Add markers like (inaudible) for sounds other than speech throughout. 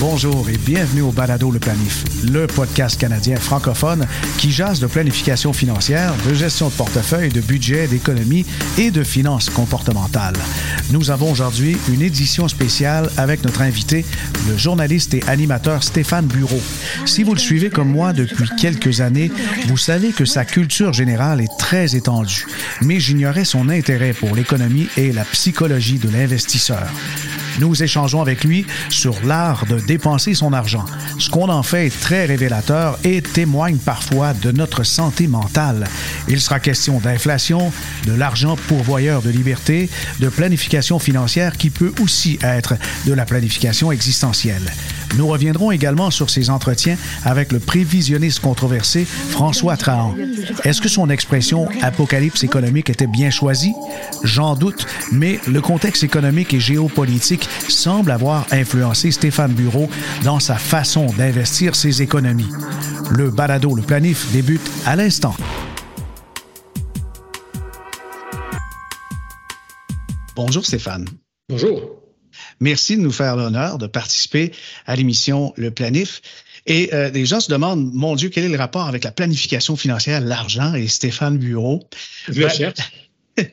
Bonjour et bienvenue au Balado Le Planif, le podcast canadien francophone qui jase de planification financière, de gestion de portefeuille, de budget, d'économie et de finances comportementales. Nous avons aujourd'hui une édition spéciale avec notre invité, le journaliste et animateur Stéphane Bureau. Si vous le suivez comme moi depuis quelques années, vous savez que sa culture générale est très étendue, mais j'ignorais son intérêt pour l'économie et la psychologie de l'investisseur. Nous échangeons avec lui sur l'art de dépenser son argent. Ce qu'on en fait est très révélateur et témoigne parfois de notre santé mentale. Il sera question d'inflation, de l'argent pourvoyeur de liberté, de planification financière qui peut aussi être de la planification existentielle. Nous reviendrons également sur ses entretiens avec le prévisionniste controversé François Trahan. Est-ce que son expression apocalypse économique était bien choisie? J'en doute, mais le contexte économique et géopolitique semble avoir influencé Stéphane Bureau dans sa façon d'investir ses économies. Le balado Le Planif débute à l'instant. Bonjour Stéphane. Bonjour. Merci de nous faire l'honneur de participer à l'émission Le Planif. Et euh, des gens se demandent, mon Dieu, quel est le rapport avec la planification financière, l'argent et Stéphane Bureau? Je le cherche. (laughs)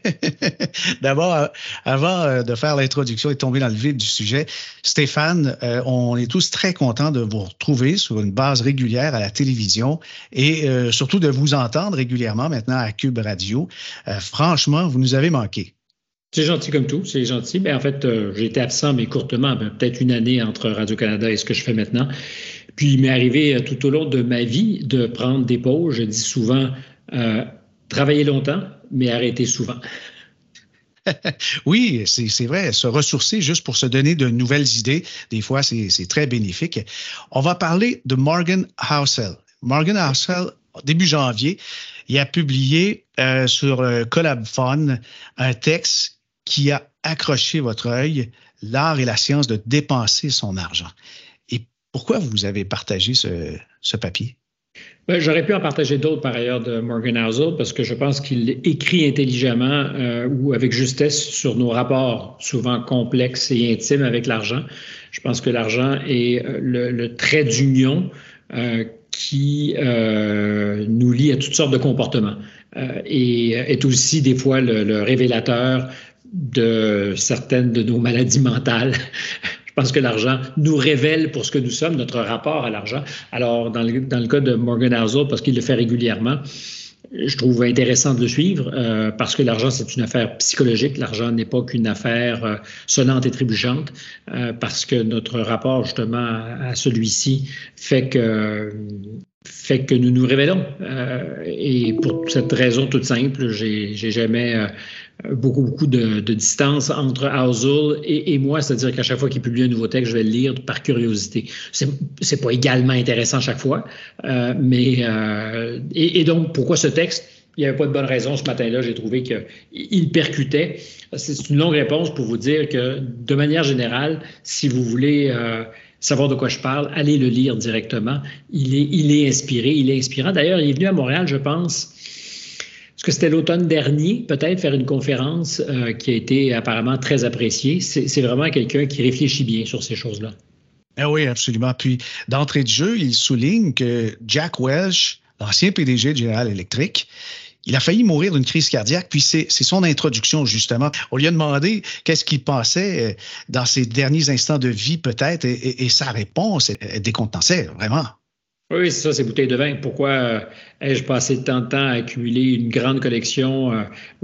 D'abord, euh, avant euh, de faire l'introduction et de tomber dans le vif du sujet, Stéphane, on est tous très contents de vous retrouver sur une base régulière à la télévision et surtout de vous entendre régulièrement maintenant à Cube Radio. franchement, vous nous avez manqué. C'est gentil comme tout, c'est gentil. Mais ben, en fait, euh, j'ai été absent, mais courtement, ben, peut-être une année entre Radio-Canada et ce que je fais maintenant. Puis il m'est arrivé euh, tout au long de ma vie de prendre des pauses. Je dis souvent euh, travailler longtemps, mais arrêter souvent. (laughs) oui, c'est vrai. Se ressourcer juste pour se donner de nouvelles idées, des fois, c'est très bénéfique. On va parler de Morgan Housel. Morgan Housel, début janvier, il a publié sur Collab Fund un texte qui a accroché votre œil, l'art et la science de dépenser son argent. Et pourquoi vous avez partagé ce, papier? Ben, j'aurais pu en partager d'autres par ailleurs de Morgan Housel parce que je pense qu'il écrit intelligemment euh, ou avec justesse sur nos rapports souvent complexes et intimes avec l'argent. Je pense que l'argent est euh, le, trait d'union euh, qui nous lie à toutes sortes de comportements et est aussi des fois le révélateur de certaines de nos maladies mentales. Je pense que l'argent nous révèle pour ce que nous sommes, notre rapport à l'argent. Alors, dans le, dans le cas de Morgan Housel, parce qu'il le fait régulièrement, je trouve intéressant de le suivre euh, parce que l'argent, c'est une affaire psychologique. L'argent n'est pas qu'une affaire euh, sonnante et trébuchante euh, parce que notre rapport justement à, celui-ci fait que fait que nous nous révélons. et pour cette raison toute simple, j'ai jamais beaucoup, beaucoup de, distance entre Housel et, moi, c'est-à-dire qu'à chaque fois qu'il publie un nouveau texte, je vais le lire par curiosité. C'est, pas également intéressant chaque fois, euh, mais euh, et, donc pourquoi ce texte? Il n'y avait pas de bonne raison ce matin-là. J'ai trouvé qu'il percutait. C'est une longue réponse pour vous dire que, de manière générale, si vous voulez euh, savoir de quoi je parle, allez le lire directement. Il est, il est inspiré, il est inspirant. D'ailleurs, il est venu à Montréal, je pense est-ce que c'était l'automne dernier, peut-être, faire une conférence euh, qui a été apparemment très appréciée? C'est vraiment quelqu'un qui réfléchit bien sur ces choses-là. Ah oui, absolument. Puis, d'entrée de jeu, il souligne que Jack Welch, l'ancien PDG de General Electric, il a failli mourir d'une crise cardiaque, puis c'est son introduction, justement. On lui a demandé qu'est-ce qu'il pensait euh, dans ses derniers instants de vie, peut-être, et, sa réponse décontenançait, vraiment. Oui, c'est ça, c'est bouteilles de vin. Pourquoi euh, ai-je passé tant de temps à accumuler une grande collection, euh,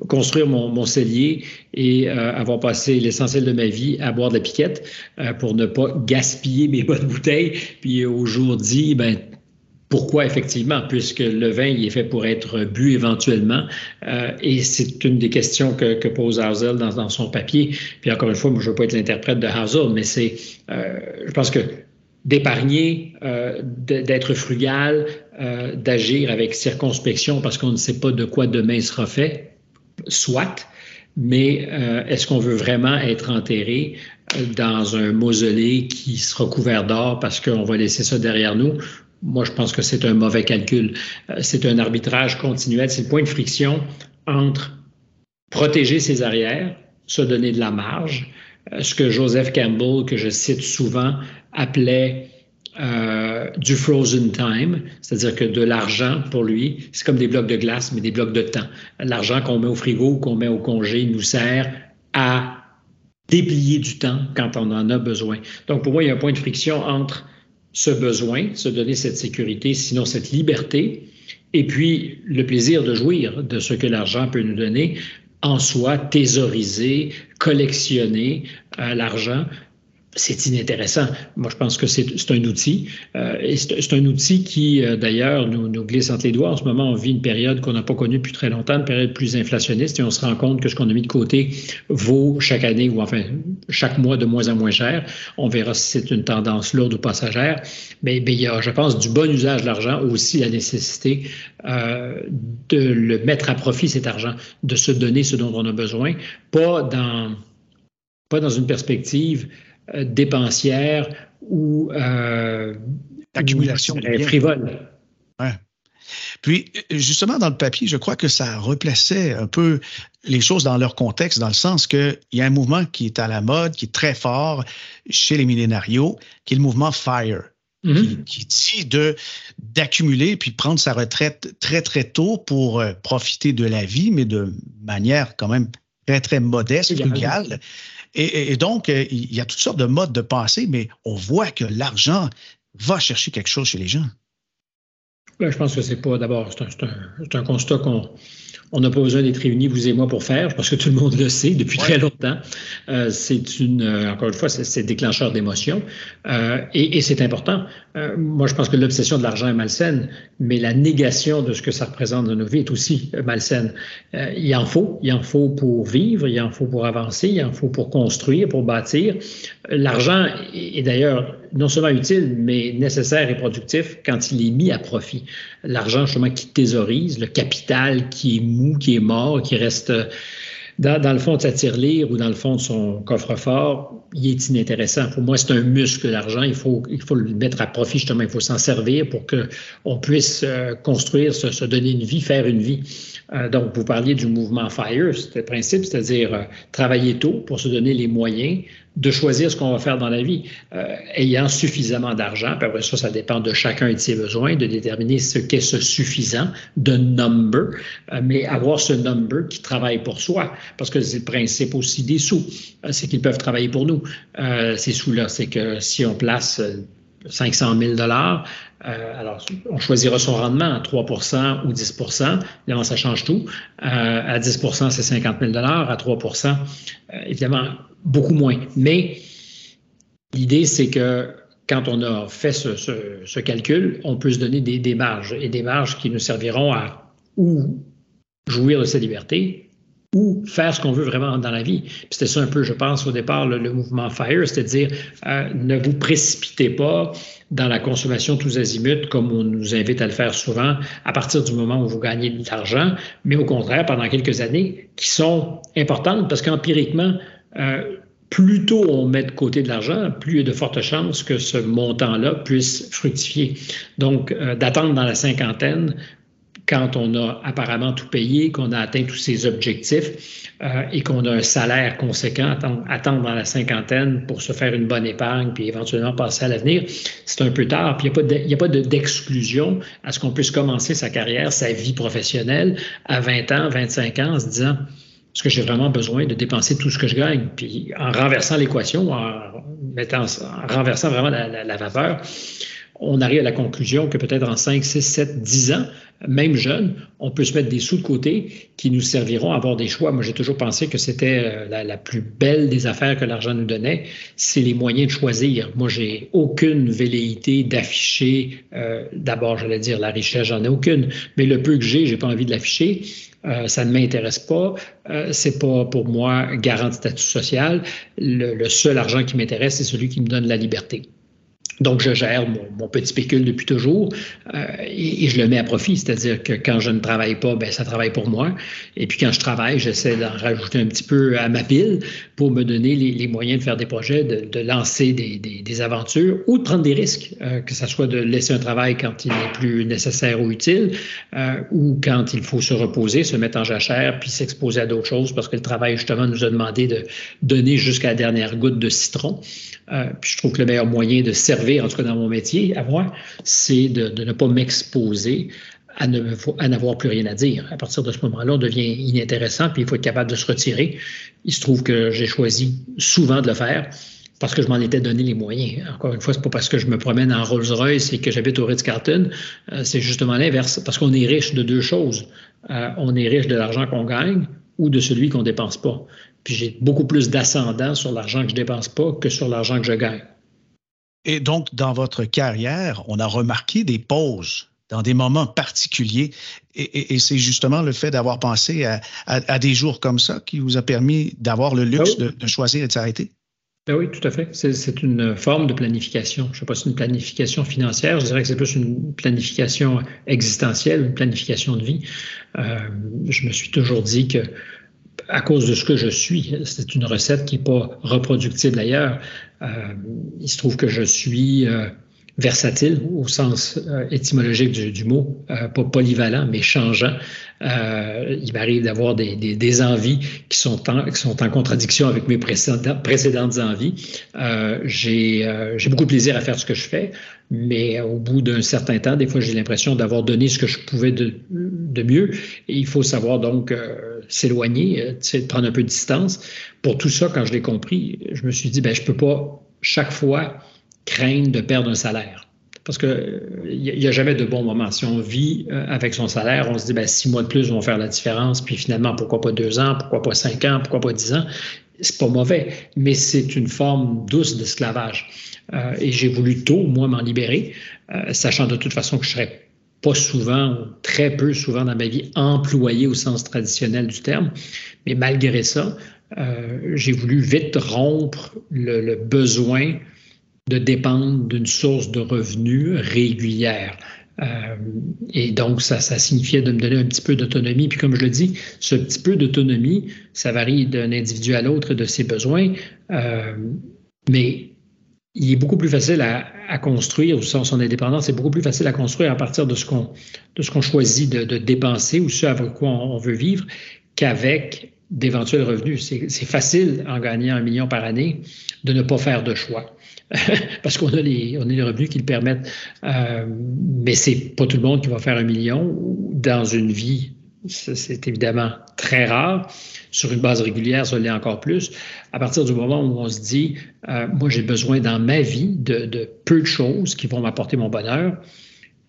construire mon, cellier et euh, avoir passé l'essentiel de ma vie à boire de la piquette pour ne pas gaspiller mes (laughs) bonnes bouteilles? Puis aujourd'hui, ben, pourquoi effectivement, puisque le vin il est fait pour être bu éventuellement, et c'est une des questions que, pose Hausel dans, son papier. Puis encore une fois, moi je ne veux pas être l'interprète de Hausel, mais c'est, je pense que d'épargner, euh, d'être frugal, euh, d'agir avec circonspection parce qu'on ne sait pas de quoi demain sera fait, soit, mais euh, est-ce qu'on veut vraiment être enterré dans un mausolée qui sera couvert d'or parce qu'on va laisser ça derrière nous? Moi, je pense que c'est un mauvais calcul. Euh, c'est un arbitrage continuel. C'est le point de friction entre protéger ses arrières, se donner de la marge, euh, ce que Joseph Campbell, que je cite souvent, appelait euh, du frozen time, c'est-à-dire que de l'argent pour lui, c'est comme des blocs de glace, mais des blocs de temps. L'argent qu'on met au frigo qu'on met au congé nous sert à déplier du temps quand on en a besoin. Donc pour moi, il y a un point de friction entre ce besoin, se donner cette sécurité, sinon cette liberté, et puis le plaisir de jouir de ce que l'argent peut nous donner en soi, thésauriser, collectionner euh, l'argent c'est inintéressant. Moi, je pense que c'est un outil. Euh, c'est un outil qui, euh, d'ailleurs, nous, nous, glisse entre les doigts. En ce moment, on vit une période qu'on n'a pas connue depuis très longtemps, une période plus inflationniste, et on se rend compte que ce qu'on a mis de côté vaut chaque année, ou enfin chaque mois, de moins en moins cher. On verra si c'est une tendance lourde ou passagère. Mais, il y a, je pense, du bon usage de l'argent, aussi la nécessité euh, de le mettre à profit, cet argent, de se donner ce dont on a besoin, pas dans, pas dans une perspective dépensière ou euh, d'accumulation frivole. Puis, justement, dans le papier, je crois que ça replaçait un peu les choses dans leur contexte, dans le sens qu'il y a un mouvement qui est à la mode, qui est très fort chez les millénarios, qui est le mouvement FIRE. Mm-hmm. qui, dit de d'accumuler puis prendre sa retraite très très tôt pour euh, profiter de la vie, mais de manière quand même très très modeste, frugale. Et, donc, euh, il y a toutes sortes de modes de pensée, mais on voit que l'argent va chercher quelque chose chez les gens. Ben, je pense que c'est pas d'abord, c'est un, constat qu'on on n'a pas besoin d'être réunis, vous et moi, pour faire, parce que tout le monde le sait depuis très longtemps. Euh, c'est une, euh, encore une fois, c'est déclencheur d'émotions euh, et, et c'est important. Euh, moi, je pense que l'obsession de l'argent est malsaine, mais la négation de ce que ça représente dans nos vies est aussi euh, malsaine. il en faut, il en faut pour vivre, il en faut pour avancer, il en faut pour construire, pour bâtir. L'argent est, est d'ailleurs non seulement utile, mais nécessaire et productif quand il est mis à profit. L'argent, justement, qui thésaurise, le capital qui est mou, qui est mort, qui reste dans, le fond de sa tirelire ou dans le fond de son coffre-fort, il est inintéressant. Pour moi, c'est un muscle, l'argent. Il faut, il faut le mettre à profit, justement. Il faut s'en servir pour qu'on puisse euh, construire, se, donner une vie, faire une vie. Euh, donc, vous parliez du mouvement FIRE, c'était le principe, c'est-à-dire euh, travailler tôt pour se donner les moyens de choisir ce qu'on va faire dans la vie, euh, ayant suffisamment d'argent. Puis après ça, ça dépend de chacun et de ses besoins, de déterminer ce qu'est ce suffisant, de number, euh, mais avoir ce number qui travaille pour soi, parce que c'est le principe aussi des sous, euh, c'est qu'ils peuvent travailler pour nous. ces sous-là, c'est que si on place 500 000 dollars. alors, on choisira son rendement à 3% ou 10% Évidemment, ça change tout. à 10% c'est 50 000 À 3% évidemment, beaucoup moins. Mais l'idée, c'est que quand on a fait ce, calcul, on peut se donner des, marges et des marges qui nous serviront à ou jouir de sa liberté ou faire ce qu'on veut vraiment dans la vie. C'était ça un peu, je pense, au départ, le, mouvement FIRE, c'est-à-dire euh, ne vous précipitez pas dans la consommation tous azimuts, comme on nous invite à le faire souvent, à partir du moment où vous gagnez de l'argent, mais au contraire, pendant quelques années, qui sont importantes parce qu'empiriquement, euh, plus tôt on met de côté de l'argent, plus il y a de fortes chances que ce montant-là puisse fructifier. Donc, euh, d'attendre dans la cinquantaine, quand on a apparemment tout payé, qu'on a atteint tous ses objectifs euh, et qu'on a un salaire conséquent, attendre, dans la cinquantaine pour se faire une bonne épargne, puis éventuellement passer à l'avenir, c'est un peu tard. Puis il n'y a pas d'exclusion à ce qu'on puisse commencer sa carrière, sa vie professionnelle à 20 ans, 25 ans, en se disant est-ce que j'ai vraiment besoin de dépenser tout ce que je gagne? Puis en renversant l'équation, en, mettant, en renversant vraiment la, vapeur, on arrive à la conclusion que peut-être en 5, 6, 7, 10 ans, même jeune, on peut se mettre des sous de côté qui nous serviront à avoir des choix. Moi, j'ai toujours pensé que c'était euh, la, plus belle des affaires que l'argent nous donnait, c'est les moyens de choisir. Moi, j'ai aucune velléité d'afficher, euh, d'abord, j'allais dire la richesse, j'en ai aucune, mais le peu que j'ai, j'ai pas envie de l'afficher. Euh, ça ne m'intéresse pas. Euh, c'est pas pour moi garant de statut social. Le, seul argent qui m'intéresse, c'est celui qui me donne la liberté. Donc, je gère mon, petit pécule depuis toujours euh, et, je le mets à profit. C'est-à-dire que quand je ne travaille pas, ben, ça travaille pour moi. Et puis quand je travaille, j'essaie d'en rajouter un petit peu à ma pile pour me donner les, moyens de faire des projets, de, lancer des, aventures ou de prendre des risques, euh, que ce soit de laisser un travail quand il n'est plus nécessaire ou utile euh, ou quand il faut se reposer, se mettre en jachère puis s'exposer à d'autres choses parce que le travail, justement, nous a demandé de donner jusqu'à la dernière goutte de citron. puis je trouve que le meilleur moyen de servir en tout cas dans mon métier, à moi, c'est de, ne pas m'exposer à, n'avoir plus rien à dire. À partir de ce moment-là, on devient inintéressant, puis il faut être capable de se retirer. Il se trouve que j'ai choisi souvent de le faire parce que je m'en étais donné les moyens. Encore une fois, c'est pas parce que je me promène en Rolls-Royce et que j'habite au Ritz-Carlton, euh, c'est justement l'inverse, parce qu'on est riche de deux choses. Euh, on est riche de l'argent qu'on gagne ou de celui qu'on dépense pas. Puis j'ai beaucoup plus d'ascendant sur l'argent que je dépense pas que sur l'argent que je gagne. Et donc, dans votre carrière, on a remarqué des pauses dans des moments particuliers. Et, c'est justement le fait d'avoir pensé à, des jours comme ça qui vous a permis d'avoir le luxe ah de, choisir et de s'arrêter? Ben oui, tout à fait. C'est une forme de planification. Je ne sais pas si c'est une planification financière, je dirais que c'est plus une planification existentielle, une planification de vie. Euh, je me suis toujours dit que à cause de ce que je suis. C'est une recette qui n'est pas reproductible ailleurs. Euh, il se trouve que je suis euh, versatile au sens euh, étymologique du, mot, pas polyvalent, mais changeant. il m'arrive d'avoir des, envies qui sont, en, contradiction avec mes précédentes envies. J'ai beaucoup de plaisir à faire ce que je fais, mais au bout d'un certain temps, des fois, j'ai l'impression d'avoir donné ce que je pouvais de, mieux. Il faut savoir donc s'éloigner, euh, prendre un peu de distance. Pour tout ça, quand je l'ai compris, je me suis dit, ben, je ne peux pas chaque fois craindre de perdre un salaire. Parce qu'il n'y a, jamais de bon moment. Si on vit euh, avec son salaire, on se dit, ben, six mois de plus vont faire la différence, puis finalement, pourquoi pas deux ans, pourquoi pas cinq ans, pourquoi pas dix ans? C'est pas mauvais, mais c'est une forme douce d'esclavage. Euh, et j'ai voulu tôt, moi, m'en libérer, sachant de toute façon que je serais pas souvent, très peu souvent dans ma vie, employé au sens traditionnel du terme. Mais malgré ça, euh, j'ai voulu vite rompre le, besoin de dépendre d'une source de revenus régulière. Euh, et donc, ça, ça signifiait de me donner un petit peu d'autonomie. Puis comme je le dis, ce petit peu d'autonomie, ça varie d'un individu à l'autre de ses besoins. Euh, mais il est beaucoup plus facile à, construire, ou son, son indépendance est beaucoup plus facile à construire à partir de ce qu'on de choisit de, dépenser ou ce avec quoi on, veut vivre qu'avec d'éventuels revenus. C'est facile en gagnant un million par année de ne pas faire de choix. (laughs) Parce qu'on a les, on a les revenus qui le permettent. Euh, mais c'est pas tout le monde qui va faire un million dans une vie c'est évidemment très rare. Sur une base régulière, ça l'est encore plus. À partir du moment où on se dit, euh, moi j'ai besoin dans ma vie de, de, peu de choses qui vont m'apporter mon bonheur,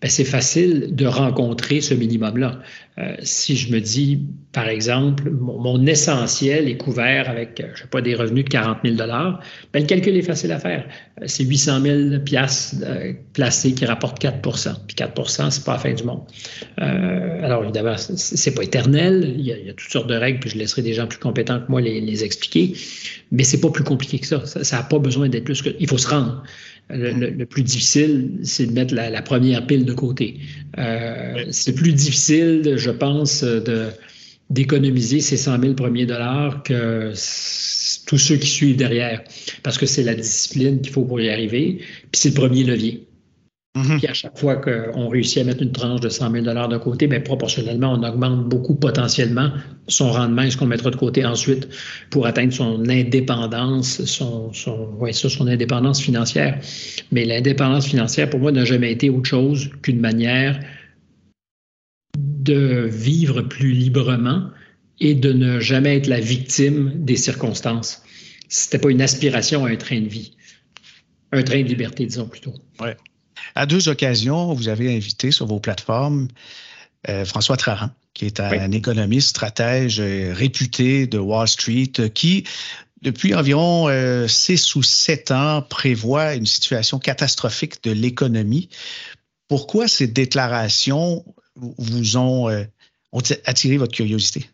c'est facile de rencontrer ce minimum-là. Euh, si je me dis, par exemple, mon, essentiel est couvert avec, je sais pas, des revenus de 40 000 ben, le calcul est facile à faire. Euh, c'est 800 000 piastres euh, placés qui rapportent 4% Puis 4% c'est pas la fin du monde. alors, évidemment, c'est pas éternel. Il y, a, toutes sortes de règles, puis je laisserai des gens plus compétents que moi les, les expliquer. Mais c'est pas plus compliqué que ça. Ça n'a pas besoin d'être plus que... Il faut se rendre. Le, plus difficile, c'est de mettre la, première pile de côté. Euh, c'est plus difficile, je pense, de, d'économiser ces 100 000 premiers dollars que tous ceux qui suivent derrière, parce que c'est la discipline qu'il faut pour y arriver, puis c'est le premier levier. Mhm. Puis à chaque fois qu'on réussit à mettre une tranche de 100 000 de côté, bien, proportionnellement, on augmente beaucoup potentiellement son rendement et ce qu'on mettra de côté ensuite pour atteindre son indépendance, son, son, ça, son indépendance financière. Mais l'indépendance financière, pour moi, n'a jamais été autre chose qu'une manière de vivre plus librement et de ne jamais être la victime des circonstances. C'était pas une aspiration à un train de vie, un train de liberté, disons plutôt. Ouais. À deux occasions, vous avez invité sur vos plateformes euh, François Trahan, qui est un économiste stratège euh, réputé de Wall Street, qui, depuis environ euh, six ou sept ans, prévoit une situation catastrophique de l'économie. Pourquoi ces déclarations vous ont, ont attiré votre curiosité?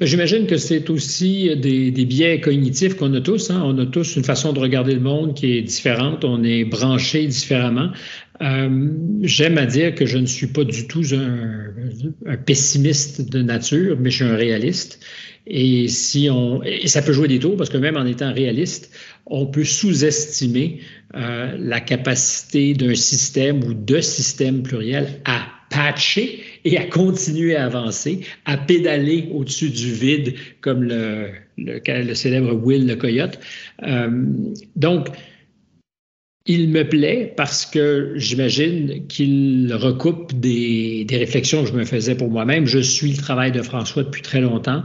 Ben, j'imagine que c'est aussi des, biais cognitifs qu'on a tous. Hein. On a tous une façon de regarder le monde qui est différente. On est branché différemment. Euh, j'aime à dire que je ne suis pas du tout un, pessimiste de nature, mais je suis un réaliste. Et si on, et ça peut jouer des tours parce que même en étant réaliste, on peut sous-estimer euh, la capacité d'un système ou de systèmes pluriels à patcher et à continuer à avancer, à pédaler au-dessus du vide, comme le, le, célèbre Will le coyote. Euh, donc, il me plaît parce que j'imagine qu'il recoupe des, des, réflexions que je me faisais pour moi-même. Je suis le travail de François depuis très longtemps.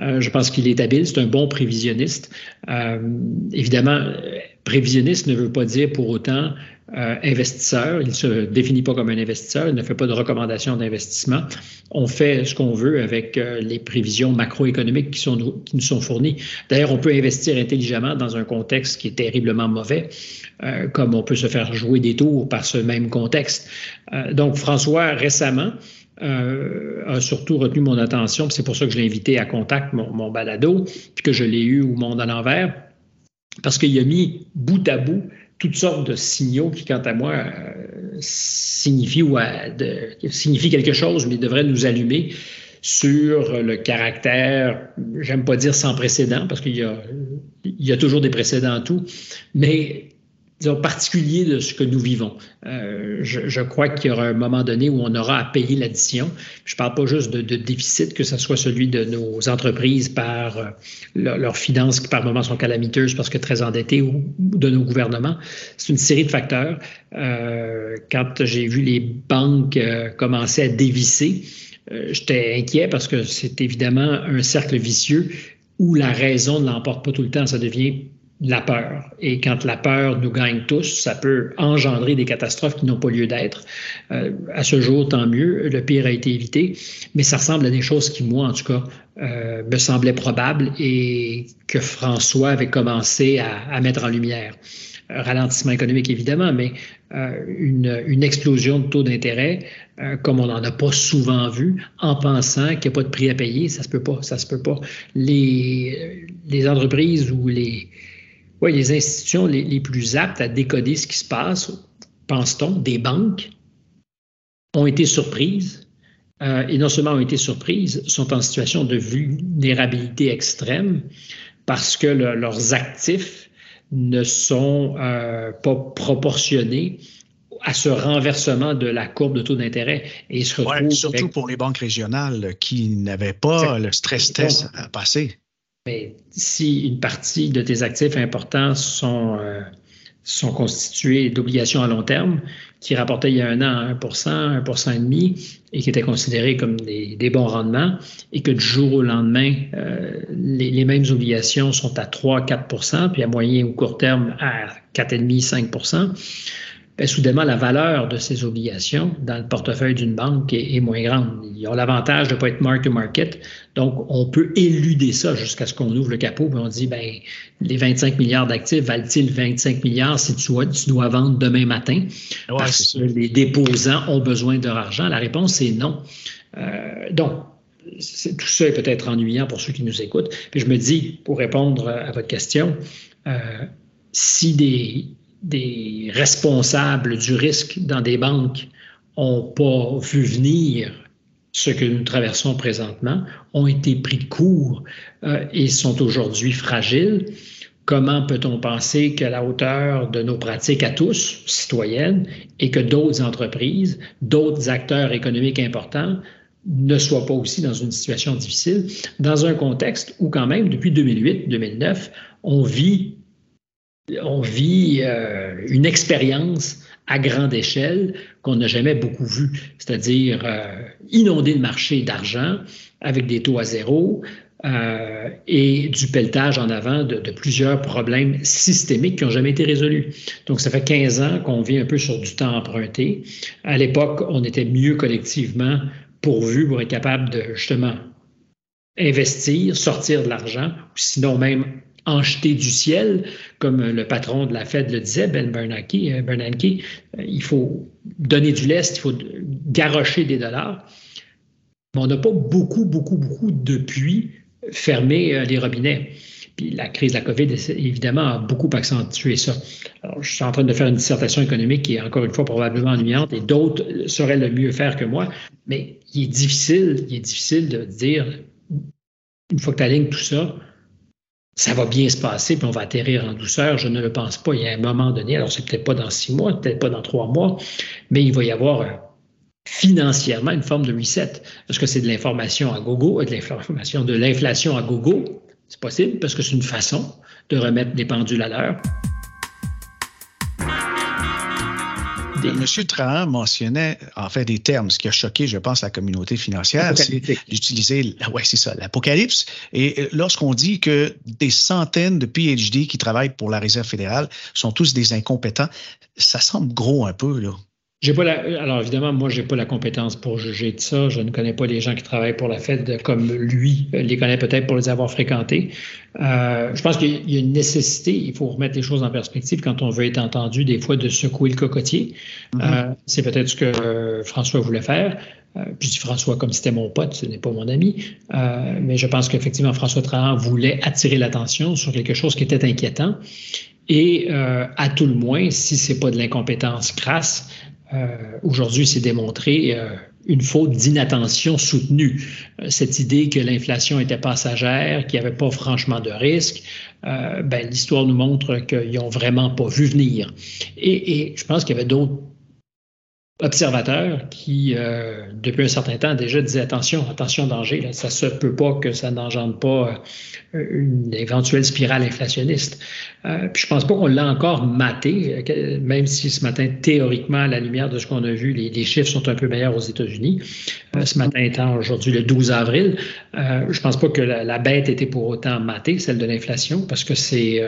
Euh, je pense qu'il est habile, c'est un bon prévisionniste. Euh, évidemment, prévisionniste ne veut pas dire pour autant euh, investisseur. Il ne se définit pas comme un investisseur, il ne fait pas de recommandations d'investissement. On fait ce qu'on veut avec euh, les prévisions macroéconomiques qui, sont, qui nous sont fournies. D'ailleurs, on peut investir intelligemment dans un contexte qui est terriblement mauvais, euh, comme on peut se faire jouer des tours par ce même contexte. donc, François, récemment, a surtout retenu mon attention, c'est pour ça que je l'ai invité à Contact, mon, mon balado, puis que je l'ai eu au Monde à l'envers, parce qu'il a mis bout à bout toutes sortes de signaux qui, quant à moi, euh, signifient, ou signifient quelque chose, mais devraient nous allumer sur le caractère, j'aime pas dire sans précédent, parce qu'il y a, y a toujours des précédents à tout, mais particulier de ce que nous vivons. Euh, je, crois qu'il y aura un moment donné où on aura à payer l'addition. Je ne parle pas juste de, déficit, que ce soit celui de nos entreprises par euh, leurs finances qui par moments sont calamiteuses parce que très endettées ou, de nos gouvernements. C'est une série de facteurs. Euh, quand j'ai vu les banques commencer à dévisser, j'étais inquiet parce que c'est évidemment un cercle vicieux où la raison ne l'emporte pas tout le temps. Ça devient la peur. Et quand la peur nous gagne tous, ça peut engendrer des catastrophes qui n'ont pas lieu d'être. Euh, à ce jour, tant mieux, le pire a été évité, mais ça ressemble à des choses qui, moi, en tout cas, euh, me semblaient probables et que François avait commencé à, mettre en lumière. Un ralentissement économique, évidemment, mais euh, une, une, explosion de taux d'intérêt, comme on n'en a pas souvent vu, en pensant qu'il n'y a pas de prix à payer, ça se peut pas, ça se peut pas. Les, les entreprises ou les, oui, les institutions les, plus aptes à décoder ce qui se passe, pense-t-on, des banques, ont été surprises. Euh, et non seulement ont été surprises, sont en situation de vulnérabilité extrême parce que leurs actifs ne sont euh, pas proportionnés à ce renversement de la courbe de taux d'intérêt. Et surtout pour les banques régionales qui n'avaient pas le stress test à passer. Mais si une partie de tes actifs importants sont, euh, sont constitués d'obligations à long terme, qui rapportaient il y a un an 1% 1% et demi, et qui étaient considérés comme des, bons rendements, et que du jour au lendemain, euh, les, mêmes obligations sont à 3-4% puis à moyen ou court terme à 4,5-5 ben, soudainement, la valeur de ces obligations dans le portefeuille d'une banque est, moins grande. Ils ont l'avantage de ne pas être mark-to-market. Donc, on peut éluder ça jusqu'à ce qu'on ouvre le capot et on dit, ben, les 25 milliards d'actifs valent-ils 25 milliards si tu dois, tu dois vendre demain matin? Parce que les déposants ont besoin de leur argent? La réponse est non. Euh, donc, tout ça est peut-être ennuyant pour ceux qui nous écoutent. Puis je me dis, pour répondre à votre question, euh, si des, des responsables du risque dans des banques n'ont pas vu venir ce que nous traversons présentement, ont été pris de court euh, et sont aujourd'hui fragiles. Comment peut-on penser qu'à la hauteur de nos pratiques à tous, citoyennes, et que d'autres entreprises, d'autres acteurs économiques importants ne soient pas aussi dans une situation difficile, dans un contexte où quand même, depuis 2008-2009, on vit on vit euh, une expérience à grande échelle qu'on n'a jamais beaucoup vue, c'est-à-dire euh, inonder le marché d'argent avec des taux à zéro euh, et du pelletage en avant de, plusieurs problèmes systémiques qui n'ont jamais été résolus. Donc, ça fait 15 ans qu'on vit un peu sur du temps emprunté. À l'époque, on était mieux collectivement pourvu pour être capable de justement investir, sortir de l'argent, sinon même en jeter du ciel, comme le patron de la Fed le disait, Ben Bernanke, euh, Bernanke euh, il faut donner du lest, il faut garrocher des dollars. Mais on n'a pas beaucoup, beaucoup, beaucoup depuis fermer les robinets. Puis la crise de la COVID, évidemment, a beaucoup accentué ça. Alors, je suis en train de faire une dissertation économique qui est encore une fois probablement ennuyante et d'autres sauraient le mieux faire que moi, mais il est difficile, il est difficile de dire, une fois que tu alignes tout ça, ça va bien se passer, puis on va atterrir en douceur. Je ne le pense pas. Il y a un moment donné, alors c'est peut-être pas dans six mois, peut-être pas dans trois mois, mais il va y avoir financièrement une forme de reset. Est-ce que c'est de l'information à gogo, de l'information de l'inflation à gogo? C'est possible parce que c'est une façon de remettre des pendules à l'heure. M. Trahan mentionnait en fait des termes, ce qui a choqué, je pense, la communauté financière, c'est d'utiliser, ouais, c'est ça, l'apocalypse. Et euh, lorsqu'on dit que des centaines de PhD qui travaillent pour la Réserve fédérale sont tous des incompétents, ça semble gros un peu, là. J'ai pas la, alors évidemment, moi, j'ai pas la compétence pour juger de ça. Je ne connais pas les gens qui travaillent pour la Fed comme lui les connaît peut-être pour les avoir fréquentés. Euh, je pense qu'il y a une nécessité, il faut remettre les choses en perspective quand on veut être entendu, des fois, de secouer le cocotier. Mm-hmm. Euh, c'est peut-être ce que François voulait faire. Euh, puis je dis François comme c'était mon pote, ce n'est pas mon ami. Euh, mais je pense qu'effectivement, François Trahan voulait attirer l'attention sur quelque chose qui était inquiétant. Et euh, à tout le moins, si c'est pas de l'incompétence crasse, euh, aujourd'hui, c'est démontré euh, une faute d'inattention soutenue. Euh, cette idée que l'inflation était passagère, qu'il n'y avait pas franchement de risque, ben, l'histoire nous montre qu'ils n'ont vraiment pas vu venir. Et, et je pense qu'il y avait d'autres observateurs qui, euh, depuis un certain temps, déjà disaient attention, attention, danger, là, ça se peut pas que ça n'engendre pas euh, une éventuelle spirale inflationniste. Euh, puis je pense pas qu'on l'a encore maté, même si ce matin, théoriquement, à la lumière de ce qu'on a vu, les, chiffres sont un peu meilleurs aux États-Unis. ce matin étant aujourd'hui le 12 avril, je pense pas que la, la, bête était pour autant matée, celle de l'inflation, parce que c'est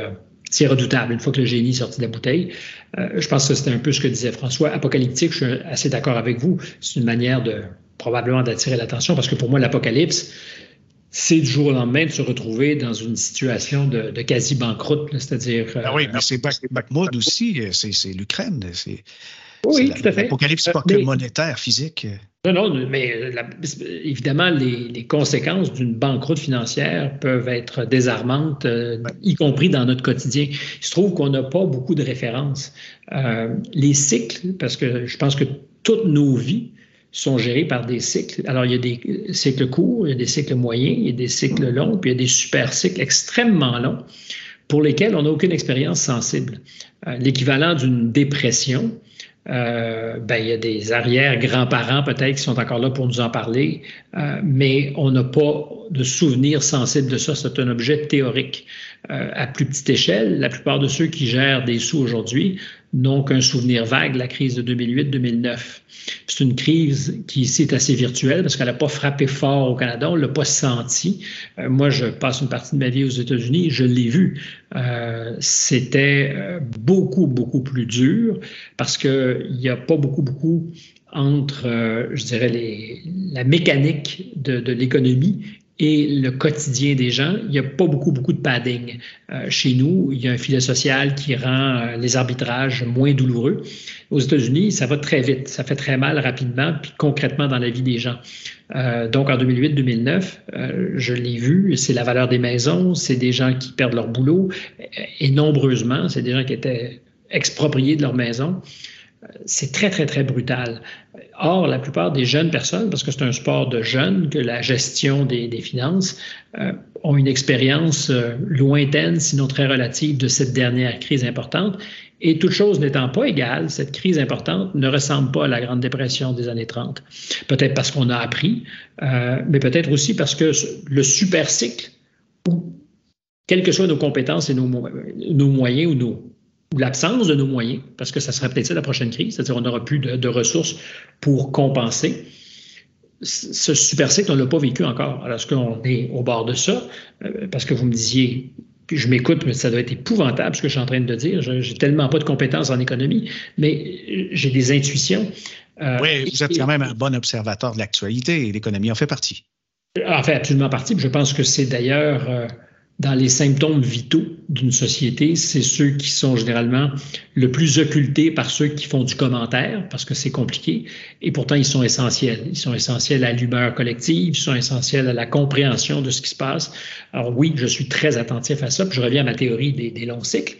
c'est redoutable une fois que le génie est sorti de la bouteille. Euh, je pense que c'était un peu ce que disait François. Apocalyptique, je suis assez d'accord avec vous. C'est une manière de probablement d'attirer l'attention parce que pour moi, l'apocalypse, c'est du jour au lendemain de se retrouver dans une situation de, quasi-banqueroute, c'est-à-dire... ah oui, mais c'est Bakhmut aussi, c'est l'Ukraine. Oui, tout à fait. L'apocalypse, pas que monétaire, physique. Non, non, mais évidemment, les, conséquences d'une banqueroute financière peuvent être désarmantes, euh, y compris dans notre quotidien. Il se trouve qu'on n'a pas beaucoup de références. Euh, les cycles, parce que je pense que toutes nos vies sont gérées par des cycles. Alors, il y a des cycles courts, il y a des cycles moyens, il y a des cycles longs, puis il y a des super cycles extrêmement longs pour lesquels on n'a aucune expérience sensible. Euh, l'équivalent d'une dépression, euh, ben, il y a des arrière-grands-parents peut-être qui sont encore là pour nous en parler, euh, mais on n'a pas de souvenir sensible de ça. C'est un objet théorique. Euh, à plus petite échelle, la plupart de ceux qui gèrent des sous aujourd'hui n'ont qu'un souvenir vague de la crise de 2008-2009. C'est une crise qui ici est assez virtuelle parce qu'elle n'a pas frappé fort au Canada, on ne l'a pas senti. Euh, moi, je passe une partie de ma vie aux États-Unis, je l'ai vu. Euh, C'était euh, beaucoup, beaucoup plus dur parce qu'il n'y a pas beaucoup, beaucoup entre, euh, je dirais, la mécanique de l'économie et le quotidien des gens, il n'y a pas beaucoup, beaucoup de padding. Euh, chez nous, il y a un filet social qui rend euh, les arbitrages moins douloureux. Aux États-Unis, ça va très vite, ça fait très mal rapidement, puis concrètement dans la vie des gens. Euh, donc en 2008-2009, euh, je l'ai vu, c'est la valeur des maisons, c'est des gens qui perdent leur boulot, et nombreusement, c'est des gens qui étaient expropriés de leur maison c'est très, très, très brutal. Or, la plupart des jeunes personnes, parce que c'est un sport de jeunes, que la gestion des, finances, euh, ont une expérience euh, lointaine, sinon très relative, de cette dernière crise importante. Et toute chose n'étant pas égale, cette crise importante ne ressemble pas à la Grande Dépression des années 30. Peut-être parce qu'on a appris, euh, mais peut-être aussi parce que le super cycle, quelles que soient nos compétences et nos, nos moyens ou nos, ou l'absence de nos moyens, parce que ça serait peut-être ça la prochaine crise, c'est-à-dire on n'aura plus de, ressources pour compenser. Ce super cycle, on ne l'a pas vécu encore. Alors, est-ce qu'on est au bord de ça? Euh, parce que vous me disiez, puis je m'écoute, mais ça doit être épouvantable ce que je suis en train de dire. J'ai tellement pas de compétences en économie, mais j'ai des intuitions. Euh, oui, vous êtes quand même un bon observateur de l'actualité et l'économie en fait partie. En fait absolument partie. Je pense que c'est d'ailleurs euh, dans les symptômes vitaux d'une société, c'est ceux qui sont généralement le plus occultés par ceux qui font du commentaire, parce que c'est compliqué, et pourtant ils sont essentiels. Ils sont essentiels à l'humeur collective, ils sont essentiels à la compréhension de ce qui se passe. Alors oui, je suis très attentif à ça, puis je reviens à ma théorie des, longs cycles.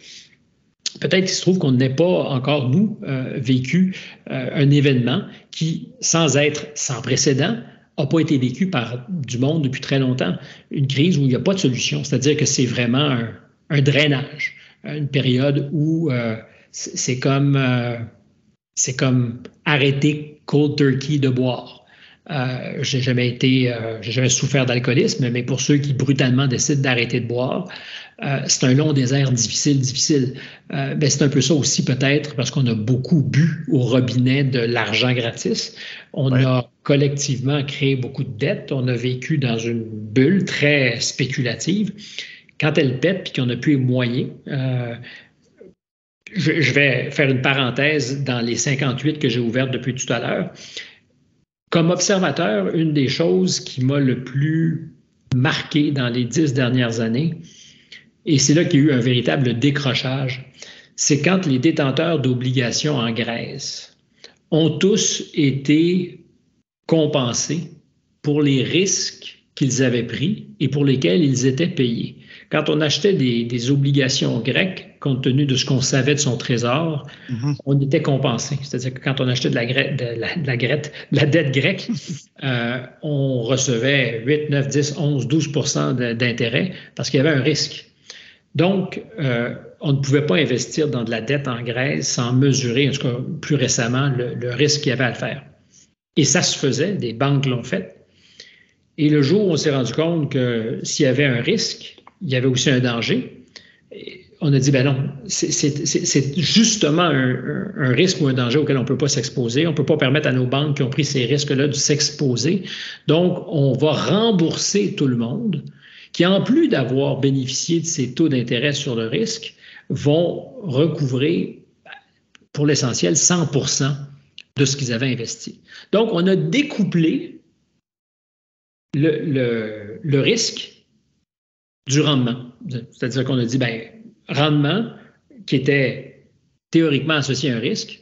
Peut-être qu'il se trouve qu'on n'ait pas encore, nous, euh, vécu euh, un événement qui, sans être sans précédent, n'a pas été vécu par du monde depuis très longtemps. Une crise où il n'y a pas de solution, c'est-à-dire que c'est vraiment un, drainage, une période où euh, c'est comme, c'est comme arrêter cold turkey de boire. Euh, j'ai jamais été, j'ai jamais souffert d'alcoolisme, mais pour ceux qui brutalement décident d'arrêter de boire, euh, c'est un long désert difficile, difficile. Euh, ben, c'est un peu ça aussi peut-être parce qu'on a beaucoup bu au robinet de l'argent gratis. On a collectivement créé beaucoup de dettes. On a vécu dans une bulle très spéculative. Quand elle pète puis qu'on n'a plus les moyens, euh, je, je, vais faire une parenthèse dans les 58 que j'ai ouvertes depuis tout à l'heure. Comme observateur, une des choses qui m'a le plus marqué dans les dix dernières années, et c'est là qu'il y a eu un véritable décrochage. C'est quand les détenteurs d'obligations en Grèce ont tous été compensés pour les risques qu'ils avaient pris et pour lesquels ils étaient payés. Quand on achetait des, obligations grecques, compte tenu de ce qu'on savait de son trésor, mm-hmm. on était compensé. C'est-à-dire que quand on achetait de la, de la, de la, dette grecque, (laughs) euh, on recevait 8, 9, 10, 11, 12% d'intérêt parce qu'il y avait un risque. Donc, euh, on ne pouvait pas investir dans de la dette en Grèce sans mesurer, en tout cas plus récemment, le, risque qu'il y avait à le faire. Et ça se faisait, des banques l'ont fait. Et le jour où on s'est rendu compte que s'il y avait un risque, il y avait aussi un danger, on a dit, ben non, c'est justement un, un, risque ou un danger auquel on ne peut pas s'exposer. On ne peut pas permettre à nos banques qui ont pris ces risques-là de s'exposer. Donc, on va rembourser tout le monde qui, en plus d'avoir bénéficié de ces taux d'intérêt sur le risque, vont recouvrer pour l'essentiel 100% de ce qu'ils avaient investi. Donc, on a découplé le, risque du rendement. C'est-à-dire qu'on a dit, ben, rendement qui était théoriquement associé à un risque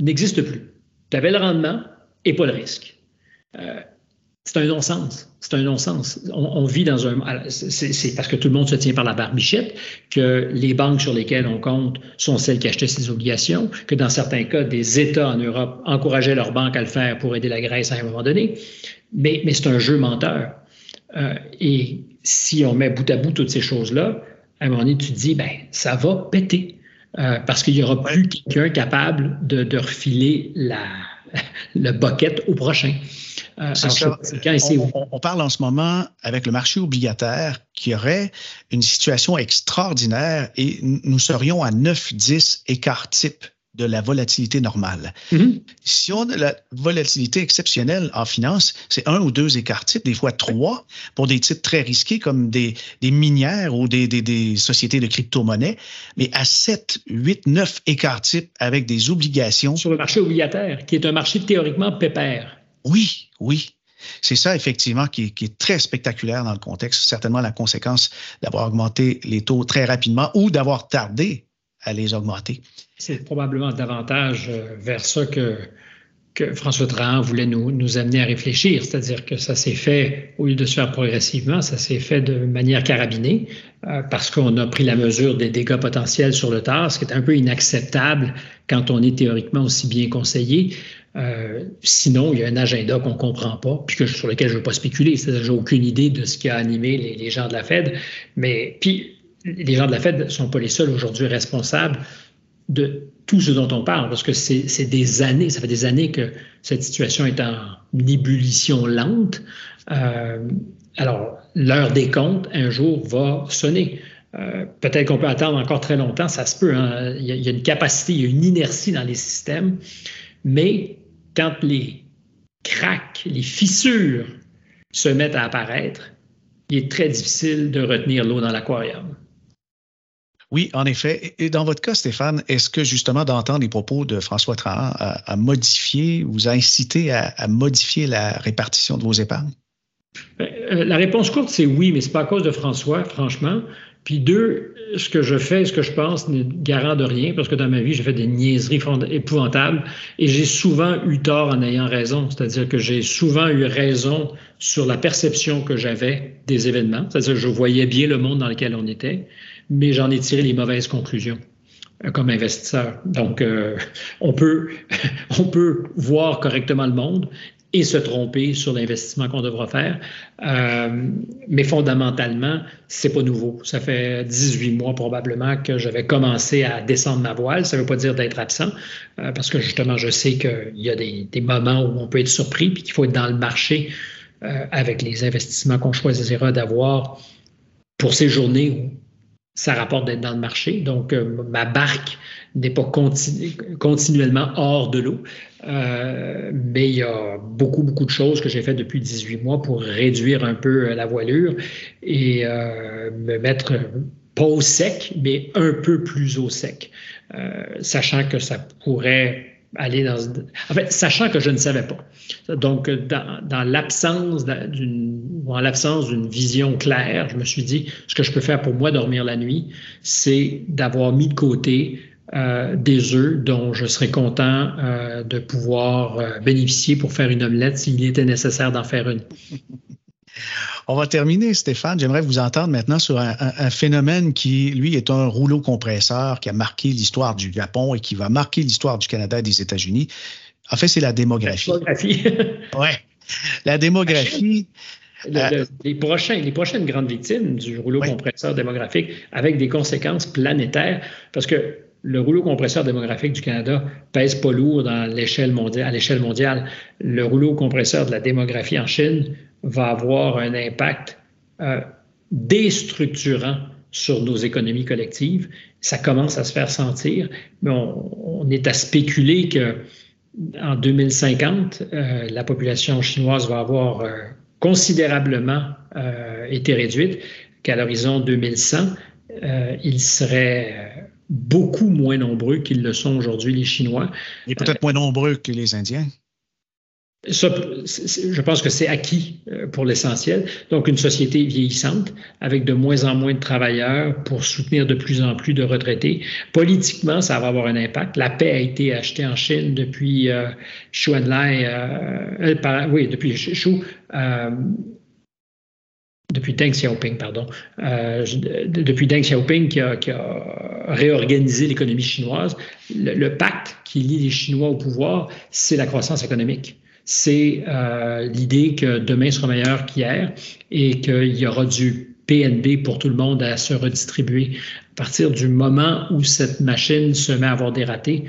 n'existe plus. Tu avais le rendement et pas le risque. Euh, c'est un non-sens. C'est un non-sens. On, vit dans un. C'est parce que tout le monde se tient par la barbichette que les banques sur lesquelles on compte sont celles qui achetaient ces obligations, que dans certains cas, des États en Europe encourageaient leurs banques à le faire pour aider la Grèce à un moment donné. Mais, mais c'est un jeu menteur. Euh, et si on met bout à bout toutes ces choses-là, à un moment donné, tu te dis, ben, ça va péter. Euh, parce qu'il n'y aura plus quelqu'un capable de, de refiler la, (laughs) le bucket au prochain. Euh, on, parle en ce moment avec le marché obligataire qui aurait une situation extraordinaire et nous serions à 9-10 écarts types de la volatilité normale. Mm-hmm. Si on a la volatilité exceptionnelle en finance, c'est un ou deux écarts types, des fois trois, pour des titres très risqués comme des, minières ou des, des sociétés de crypto-monnaies, mais à 7, 8, 9 écarts types avec des obligations. Sur le marché obligataire, qui est un marché théoriquement pépère. Oui, oui. C'est ça, effectivement, qui est, très spectaculaire dans le contexte. Certainement la conséquence d'avoir augmenté les taux très rapidement ou d'avoir tardé à les augmenter. C'est probablement davantage euh, vers ça que, que François Trahan voulait nous, amener à réfléchir. C'est-à-dire que ça s'est fait, au lieu de se faire progressivement, ça s'est fait de manière carabinée euh, parce qu'on a pris la mesure des dégâts potentiels sur le tard, ce qui est un peu inacceptable quand on est théoriquement aussi bien conseillé. Euh, sinon, il y a un agenda qu'on ne comprend pas, puis que, sur lequel je ne veux pas spéculer. C'est-à-dire j'ai aucune idée de ce qui a animé les, les, gens de la Fed. Mais puis, les gens de la Fed ne sont pas les seuls aujourd'hui responsables de tout ce dont on parle, parce que c'est des années, ça fait des années que cette situation est en ébullition lente. Euh, alors, l'heure des comptes, un jour, va sonner. Euh, peut-être qu'on peut attendre encore très longtemps, ça se peut. Hein. Il, y a, une capacité, il y a une inertie dans les systèmes, mais quand les cracks, les fissures se mettent à apparaître, il est très difficile de retenir l'eau dans l'aquarium. Oui, en effet. Et dans votre cas, Stéphane, est-ce que justement d'entendre les propos de François Trahan a, modifié, vous a incité à, modifier la répartition de vos épargnes? Euh, la réponse courte, c'est oui, mais c'est pas à cause de François, franchement. Puis deux, ce que je fais, ce que je pense n'est garant de rien, parce que dans ma vie, j'ai fait des niaiseries épouvantables et j'ai souvent eu tort en ayant raison. C'est-à-dire que j'ai souvent eu raison sur la perception que j'avais des événements. C'est-à-dire que je voyais bien le monde dans lequel on était, mais j'en ai tiré les mauvaises conclusions euh, comme investisseur. Donc, euh, on, peut, (laughs) on peut voir correctement le monde et se tromper sur l'investissement qu'on devra faire. Euh, mais fondamentalement, c'est pas nouveau. Ça fait 18 mois probablement que j'avais commencé à descendre ma voile. Ça veut pas dire d'être absent, euh, parce que justement, je sais qu'il y a des, moments où on peut être surpris, puis qu'il faut être dans le marché euh, avec les investissements qu'on choisira d'avoir pour ces journées où ça rapporte d'être dans le marché. Donc, ma barque n'est pas continuellement hors de l'eau. Euh, mais il y a beaucoup, beaucoup de choses que j'ai fait depuis 18 mois pour réduire un peu euh, la voilure et euh, me mettre pas au sec, mais un peu plus au sec, sachant que ça pourrait aller dans... En fait, sachant que je ne savais pas. Donc, dans, dans l'absence d'une en l'absence d'une vision claire, je me suis dit, ce que je peux faire pour moi dormir la nuit, c'est d'avoir mis de côté euh, des œufs dont je serais content euh, de pouvoir euh, bénéficier pour faire une omelette s'il était nécessaire d'en faire une. (laughs) On va terminer, Stéphane. J'aimerais vous entendre maintenant sur un, phénomène qui, lui, est un rouleau compresseur qui a marqué l'histoire du Japon et qui va marquer l'histoire du Canada et des États-Unis. En fait, c'est la démographie. La démographie. (laughs) oui. La démographie. les, prochains, les prochaines grandes victimes du rouleau compresseur démographique avec des conséquences planétaires, parce que le rouleau compresseur démographique du Canada pèse pas lourd dans l'échelle mondiale, à l'échelle mondiale. Le rouleau compresseur de la démographie en Chine va avoir un impact euh, déstructurant sur nos économies collectives. Ça commence à se faire sentir, mais on, est à spéculer que en 2050, euh, la population chinoise va avoir euh, considérablement été réduite, qu'à l'horizon 2100, il serait beaucoup moins nombreux qu'ils le sont aujourd'hui, les Chinois. Et peut-être moins nombreux que les Indiens. Ça, je pense que c'est acquis euh, pour l'essentiel. Donc, une société vieillissante avec de moins en moins de travailleurs pour soutenir de plus en plus de retraités. Politiquement, ça va avoir un impact. La paix a été achetée en Chine depuis euh, Xu Enlai, euh, euh oui, depuis Xu. Euh, depuis Deng Xiaoping, pardon, euh, depuis Deng Xiaoping qui a, réorganisé l'économie chinoise, le, pacte qui lie les Chinois au pouvoir, c'est la croissance économique. C'est euh, l'idée que demain sera meilleur qu'hier et qu'il y aura du PNB pour tout le monde à se redistribuer. À partir du moment où cette machine se met à avoir des ratés,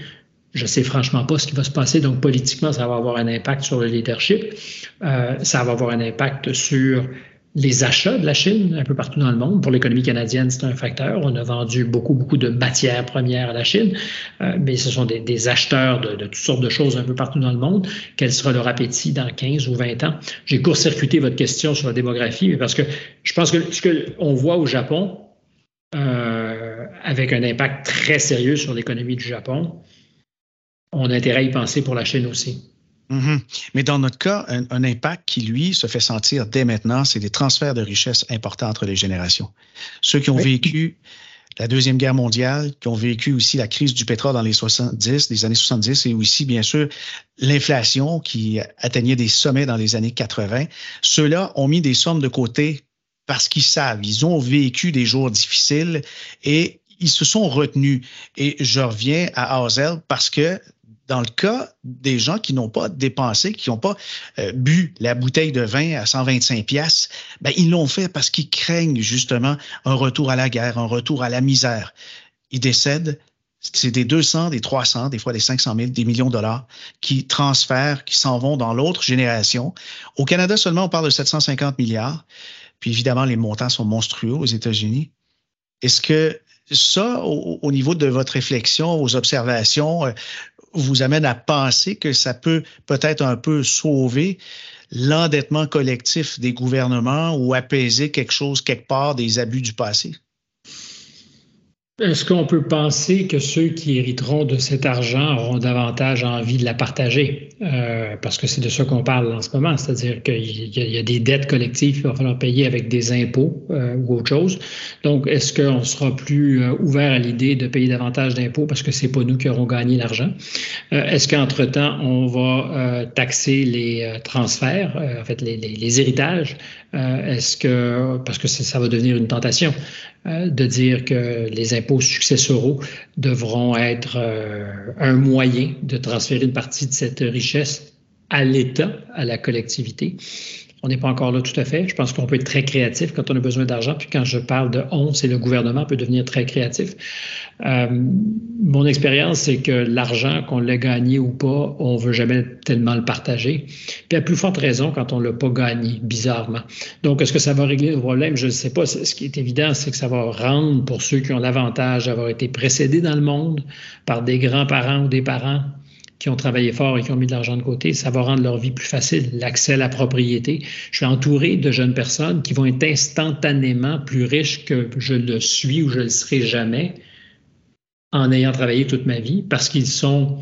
je sais franchement pas ce qui va se passer. Donc, politiquement, ça va avoir un impact sur le leadership. Euh, ça va avoir un impact sur les achats de la Chine un peu partout dans le monde. Pour l'économie canadienne, c'est un facteur. On a vendu beaucoup, beaucoup de matières premières à la Chine, euh, mais ce sont des, acheteurs de, toutes sortes de choses un peu partout dans le monde. Quel sera leur appétit dans 15 ou 20 ans? J'ai court-circuité votre question sur la démographie, parce que je pense que ce qu'on voit au Japon, euh, avec un impact très sérieux sur l'économie du Japon, on a intérêt à y penser pour la Chine aussi. Mhm. Mais dans notre cas, un, impact qui, lui, se fait sentir dès maintenant, c'est des transferts de richesses importants entre les générations. Ceux qui ont vécu la Deuxième Guerre mondiale, qui ont vécu aussi la crise du pétrole dans les 70, les années 70, et aussi, bien sûr, l'inflation qui atteignait des sommets dans les années 80, ceux-là ont mis des sommes de côté parce qu'ils savent, ils ont vécu des jours difficiles et ils se sont retenus. Et je reviens à Hazel parce que dans le cas des gens qui n'ont pas dépensé, qui n'ont pas euh, bu la bouteille de vin à 125 pièces, ben ils l'ont fait parce qu'ils craignent justement un retour à la guerre, un retour à la misère. Ils décèdent, c'est des 200, des 300, des fois des 500 000, des millions de dollars qui transfèrent, qui s'en vont dans l'autre génération. Au Canada seulement, on parle de 750 milliards. Puis évidemment, les montants sont monstrueux aux États-Unis. Est-ce que ça, au, au, niveau de votre réflexion, vos observations, euh, vous amène à penser que ça peut peut-être un peu sauver l'endettement collectif des gouvernements ou apaiser quelque chose quelque part des abus du passé? Est-ce qu'on peut penser que ceux qui hériteront de cet argent auront davantage envie de la partager? Euh, parce que c'est de ça qu'on parle en ce moment, c'est-à-dire qu'il y, a des dettes collectives qu'il va falloir payer avec des impôts euh, ou autre chose. Donc, est-ce qu'on sera plus euh, ouvert à l'idée de payer davantage d'impôts parce que c'est pas nous qui aurons gagné l'argent? est-ce qu'entre-temps, on va taxer les transferts, en fait, les, héritages? Est-ce que, parce que ça va devenir une tentation, euh, de dire que les impôts successoraux devront être euh, un moyen de transférer une partie de cette richesse à l'État, à la collectivité? On n'est pas encore là tout à fait. Je pense qu'on peut être très créatif quand on a besoin d'argent. Puis quand je parle de on, c'est le gouvernement peut devenir très créatif. Euh, mon expérience, c'est que l'argent, qu'on l'ait gagné ou pas, on veut jamais tellement le partager. Puis à plus forte raison quand on l'a pas gagné, bizarrement. Donc, est-ce que ça va régler le problème? Je ne sais pas. Ce qui est évident, c'est que ça va rendre pour ceux qui ont l'avantage d'avoir été précédés dans le monde par des grands-parents ou des parents qui ont travaillé fort et qui ont mis de l'argent de côté, ça va rendre leur vie plus facile, l'accès à la propriété. Je suis entouré de jeunes personnes qui vont être instantanément plus riches que je le suis ou je le serai jamais en ayant travaillé toute ma vie parce qu'ils sont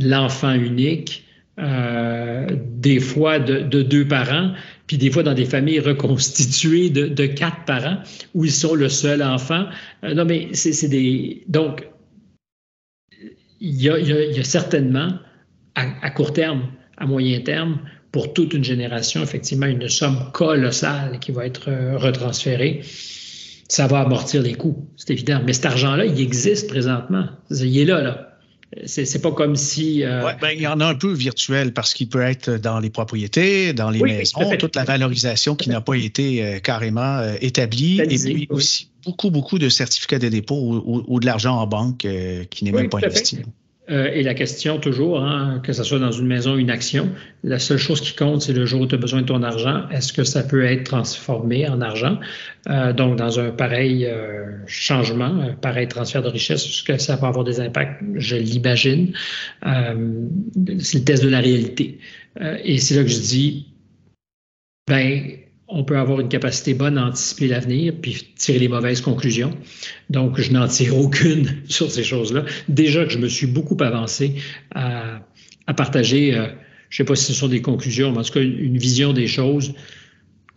l'enfant unique, euh, des fois de, deux parents, puis des fois dans des familles reconstituées de, quatre parents où ils sont le seul enfant. Euh, non, mais c'est des. Donc, il y, a, certainement, à, court terme, à moyen terme, pour toute une génération, effectivement, une somme colossale qui va être euh, retransférée. Ça va amortir les coûts, c'est évident. Mais cet argent-là, il existe présentement. Il est là, là. C'est pas comme si. Euh, ben, il y en a un peu virtuel parce qu'il peut être dans les propriétés, dans les maisons, toute la valorisation qui n'a pas été euh, carrément établie. Et puis aussi beaucoup, beaucoup de certificats de dépôt ou, de l'argent en banque euh, qui n'est même pas investi. Euh, et la question toujours, hein, que ce soit dans une maison ou une action, la seule chose qui compte, c'est le jour où tu as besoin de ton argent. Est-ce que ça peut être transformé en argent? Euh, donc, dans un pareil changement, un pareil transfert de richesse, est-ce que ça peut avoir des impacts? Je l'imagine. c'est le test de la réalité. et c'est là que je dis, ben, on peut avoir une capacité bonne à anticiper l'avenir puis tirer les mauvaises conclusions. Donc, je n'en tire aucune (laughs) sur ces choses-là. Déjà que je me suis beaucoup avancé à, partager, euh, je ne sais pas si ce sont des conclusions, mais en tout cas, une, vision des choses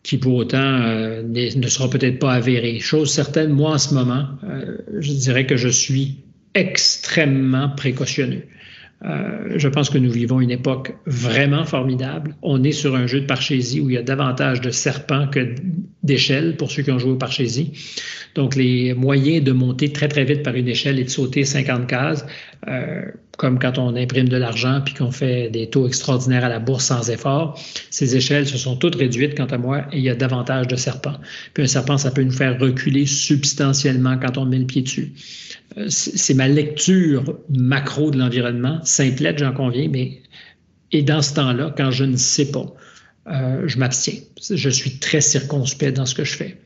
qui pour autant euh, ne sera peut-être pas avérée. Chose certaine, moi en ce moment, euh, je dirais que je suis extrêmement précautionneux. Euh, je pense que nous vivons une époque vraiment formidable. On est sur un jeu de parchésie où il y a davantage de serpents que d'échelles pour ceux qui ont joué au parchésie. Donc, les moyens de monter très, très vite par une échelle et de sauter 50 cases, euh, comme quand on imprime de l'argent puis qu'on fait des taux extraordinaires à la bourse sans effort, ces échelles se sont toutes réduites, quant à moi, et il y a davantage de serpents. Puis un serpent, ça peut nous faire reculer substantiellement quand on met le pied dessus. C'est ma lecture macro de l'environnement, simplette, j'en conviens, mais et dans ce temps-là, quand je ne sais pas, euh, je m'abstiens. Je suis très circonspect dans ce que je fais.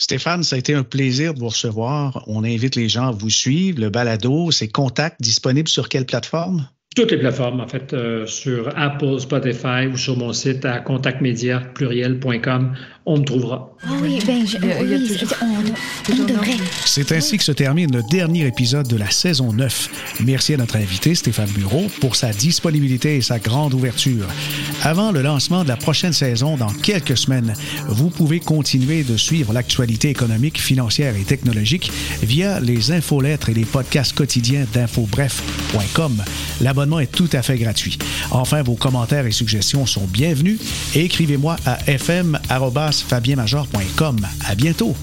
Stéphane, ça a été un plaisir de vous recevoir. On invite les gens à vous suivre. Le balado, c'est Contact, disponible sur quelle plateforme? Toutes les plateformes, en fait, euh, sur Apple, Spotify ou sur mon site à contactmédia.pluriel.com, on trouvera. Ah oui, ben, je, oui, on, devrait. C'est ainsi que se termine le dernier épisode de la saison 9. Merci à notre invité Stéphane Bureau pour sa disponibilité et sa grande ouverture. Avant le lancement de la prochaine saison dans quelques semaines, vous pouvez continuer de suivre l'actualité économique, financière et technologique via les infolettres et les podcasts quotidiens d'infobref.com. L'abonnement est tout à fait gratuit. Enfin, vos commentaires et suggestions sont bienvenus. Écrivez-moi à fm@ fabienmajor.com. À bientôt!